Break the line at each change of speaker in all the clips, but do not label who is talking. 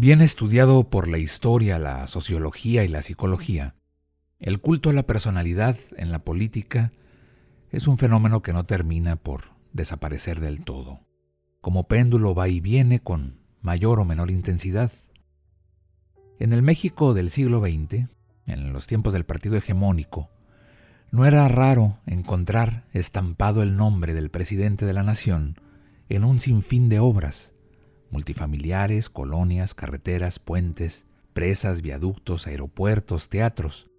Bien estudiado por la historia, la sociología y la psicología, el culto a la personalidad en la política es un fenómeno que no termina por desaparecer del todo. Como péndulo va y viene con mayor o menor intensidad. En el México del siglo XX, en los tiempos del partido hegemónico, no era raro encontrar estampado el nombre del presidente de la nación en un sinfín de obras, multifamiliares, colonias, carreteras, puentes, presas, viaductos, aeropuertos, teatros,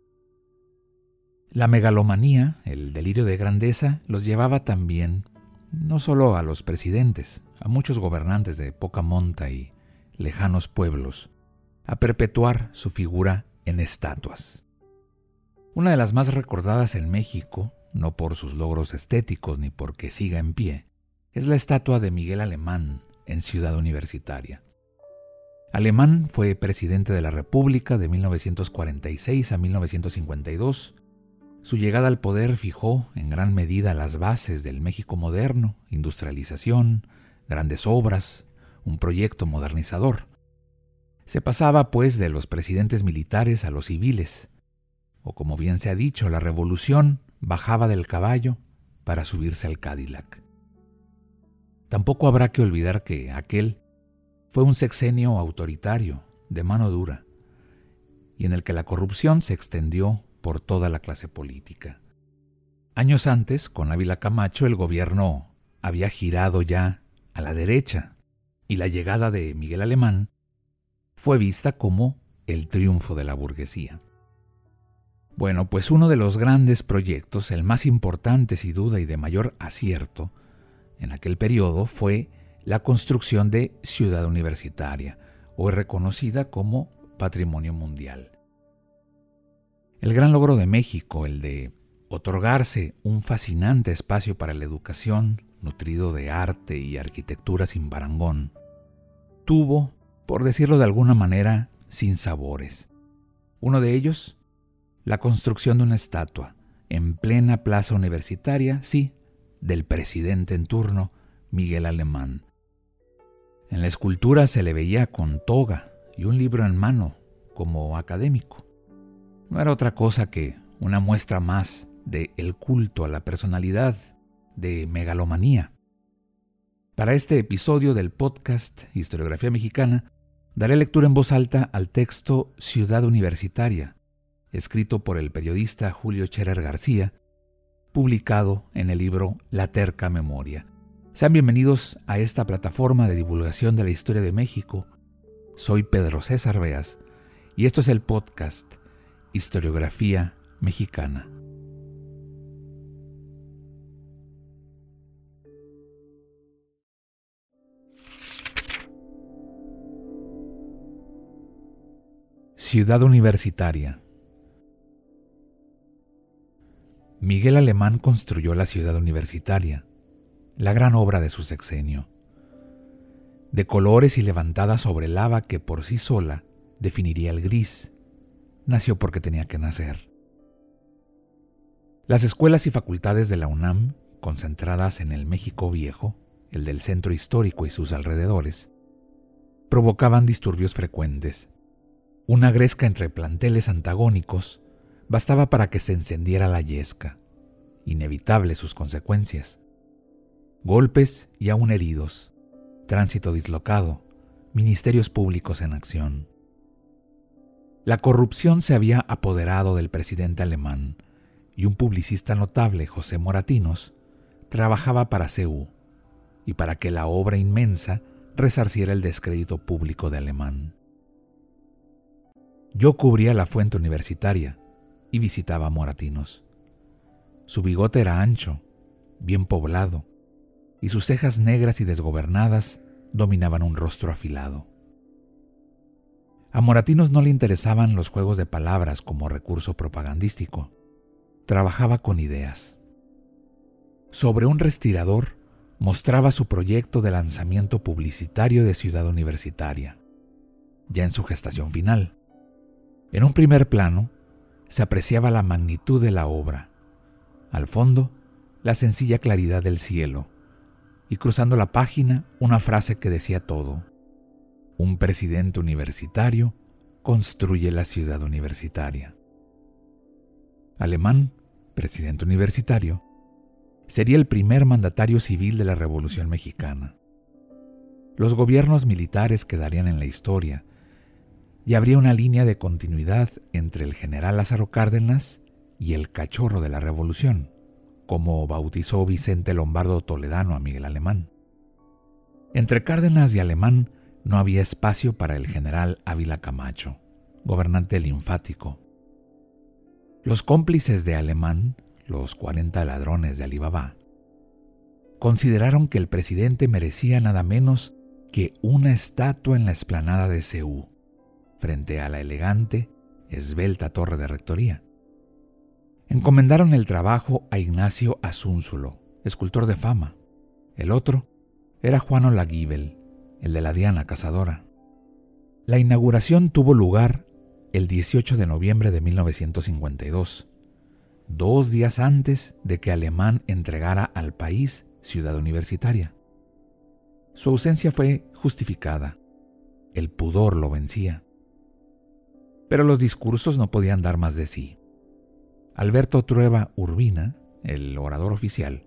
la megalomanía, el delirio de grandeza, los llevaba también no solo a los presidentes, a muchos gobernantes de poca monta y lejanos pueblos, a perpetuar su figura en estatuas. Una de las más recordadas en México, no por sus logros estéticos ni porque siga en pie, es la estatua de Miguel Alemán en Ciudad Universitaria. Alemán fue presidente de la República de 1946 a 1952 su llegada al poder fijó en gran medida las bases del México moderno, industrialización, grandes obras, un proyecto modernizador. Se pasaba, pues, de los presidentes militares a los civiles, o como bien se ha dicho, la revolución bajaba del caballo para subirse al Cadillac. Tampoco habrá que olvidar que aquel fue un sexenio autoritario, de mano dura, y en el que la corrupción se extendió por toda la clase política. Años antes, con Ávila Camacho, el gobierno había girado ya a la derecha y la llegada de Miguel Alemán fue vista como el triunfo de la burguesía. Bueno, pues uno de los grandes proyectos, el más importante sin duda y de mayor acierto en aquel periodo, fue la construcción de Ciudad Universitaria, hoy reconocida como Patrimonio Mundial. El gran logro de México, el de otorgarse un fascinante espacio para la educación, nutrido de arte y arquitectura sin barangón, tuvo, por decirlo de alguna manera, sin sabores. Uno de ellos, la construcción de una estatua en plena plaza universitaria, sí, del presidente en turno, Miguel Alemán. En la escultura se le veía con toga y un libro en mano, como académico no era otra cosa que una muestra más de el culto a la personalidad de megalomanía. Para este episodio del podcast Historiografía Mexicana, daré lectura en voz alta al texto Ciudad Universitaria, escrito por el periodista Julio Cherer García, publicado en el libro La Terca Memoria. Sean bienvenidos a esta plataforma de divulgación de la historia de México. Soy Pedro César Beas y esto es el podcast Historiografía mexicana. Ciudad Universitaria. Miguel Alemán construyó la ciudad universitaria, la gran obra de su sexenio. De colores y levantada sobre lava que por sí sola definiría el gris, nació porque tenía que nacer. Las escuelas y facultades de la UNAM, concentradas en el México Viejo, el del centro histórico y sus alrededores, provocaban disturbios frecuentes. Una gresca entre planteles antagónicos bastaba para que se encendiera la yesca, inevitables sus consecuencias. Golpes y aún heridos, tránsito dislocado, ministerios públicos en acción. La corrupción se había apoderado del presidente alemán y un publicista notable, José Moratinos, trabajaba para CEU y para que la obra inmensa resarciera el descrédito público de Alemán. Yo cubría la fuente universitaria y visitaba Moratinos. Su bigote era ancho, bien poblado, y sus cejas negras y desgobernadas dominaban un rostro afilado. A Moratinos no le interesaban los juegos de palabras como recurso propagandístico. Trabajaba con ideas. Sobre un respirador mostraba su proyecto de lanzamiento publicitario de Ciudad Universitaria, ya en su gestación final. En un primer plano se apreciaba la magnitud de la obra. Al fondo, la sencilla claridad del cielo. Y cruzando la página, una frase que decía todo. Un presidente universitario construye la ciudad universitaria. Alemán, presidente universitario, sería el primer mandatario civil de la Revolución Mexicana. Los gobiernos militares quedarían en la historia y habría una línea de continuidad entre el general Lázaro Cárdenas y el cachorro de la Revolución, como bautizó Vicente Lombardo Toledano a Miguel Alemán. Entre Cárdenas y Alemán no había espacio para el general Ávila Camacho, gobernante linfático. Los cómplices de Alemán los 40 ladrones de Alibaba, consideraron que el presidente merecía nada menos que una estatua en la explanada de Ceú, frente a la elegante, esbelta torre de rectoría. Encomendaron el trabajo a Ignacio Asúnzulo, escultor de fama. El otro era Juan Olaguibel, el de la Diana Cazadora. La inauguración tuvo lugar el 18 de noviembre de 1952 dos días antes de que Alemán entregara al país Ciudad Universitaria. Su ausencia fue justificada. El pudor lo vencía. Pero los discursos no podían dar más de sí. Alberto Trueba Urbina, el orador oficial,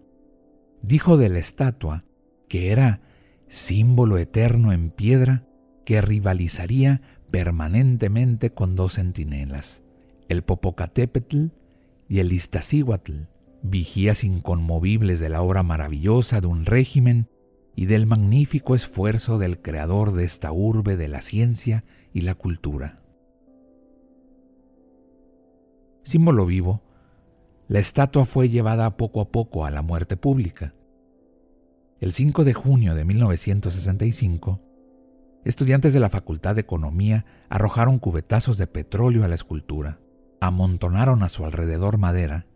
dijo de la estatua que era símbolo eterno en piedra que rivalizaría permanentemente con dos centinelas, el Popocatépetl y el Iztaccíhuatl, vigías inconmovibles de la obra maravillosa de un régimen y del magnífico esfuerzo del creador de esta urbe de la ciencia y la cultura. Símbolo vivo, la estatua fue llevada poco a poco a la muerte pública. El 5 de junio de 1965, estudiantes de la Facultad de Economía arrojaron cubetazos de petróleo a la escultura amontonaron a su alrededor madera,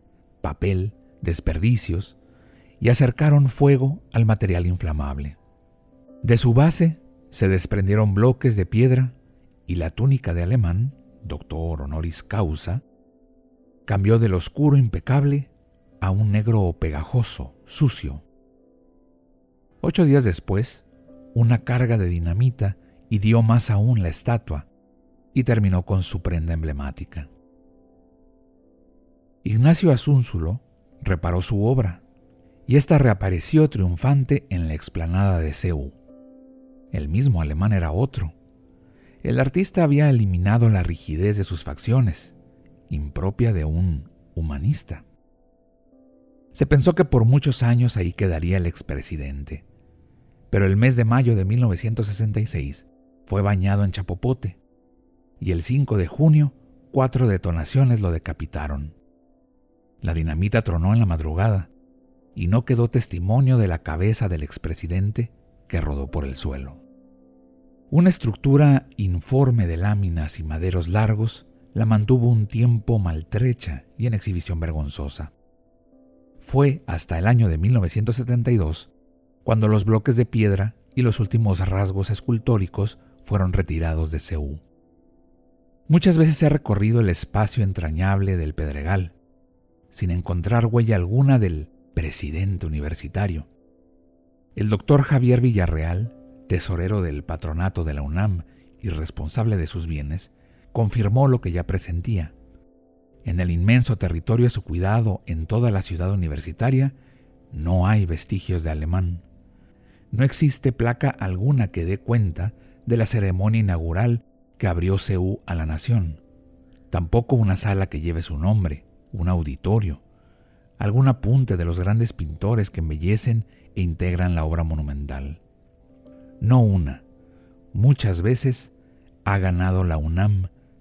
papel, desperdicios y acercaron fuego al material inflamable. De su base se desprendieron bloques de piedra y la túnica de alemán, doctor honoris causa, cambió del oscuro impecable a un negro pegajoso, sucio. Ocho días después, una carga de dinamita hirió más aún la estatua y terminó con su prenda emblemática. Ignacio Asúnzulo reparó su obra y ésta reapareció triunfante en la explanada de Ceú. El mismo alemán era otro. El artista había eliminado la rigidez de sus facciones, impropia de un humanista. Se pensó que por muchos años ahí quedaría el expresidente, pero el mes de mayo de 1966 fue bañado en chapopote y el 5 de junio cuatro detonaciones lo decapitaron. La dinamita tronó en la madrugada y no quedó testimonio de la cabeza del expresidente que rodó por el suelo. Una estructura informe de láminas y maderos largos la mantuvo un tiempo maltrecha y en exhibición vergonzosa. Fue hasta el año de 1972 cuando los bloques de piedra y los últimos rasgos escultóricos fueron retirados de Ceú. Muchas veces ha recorrido el espacio entrañable del Pedregal, sin encontrar huella alguna del presidente universitario. El doctor Javier Villarreal, tesorero del patronato de la UNAM y responsable de sus bienes, confirmó lo que ya presentía. En el inmenso territorio a su cuidado en toda la ciudad universitaria no hay vestigios de alemán. No existe placa alguna que dé cuenta de la ceremonia inaugural que abrió CEU a la nación. Tampoco una sala que lleve su nombre un auditorio, algún apunte de los grandes pintores que embellecen e integran la obra monumental. No una, muchas veces ha ganado la UNAM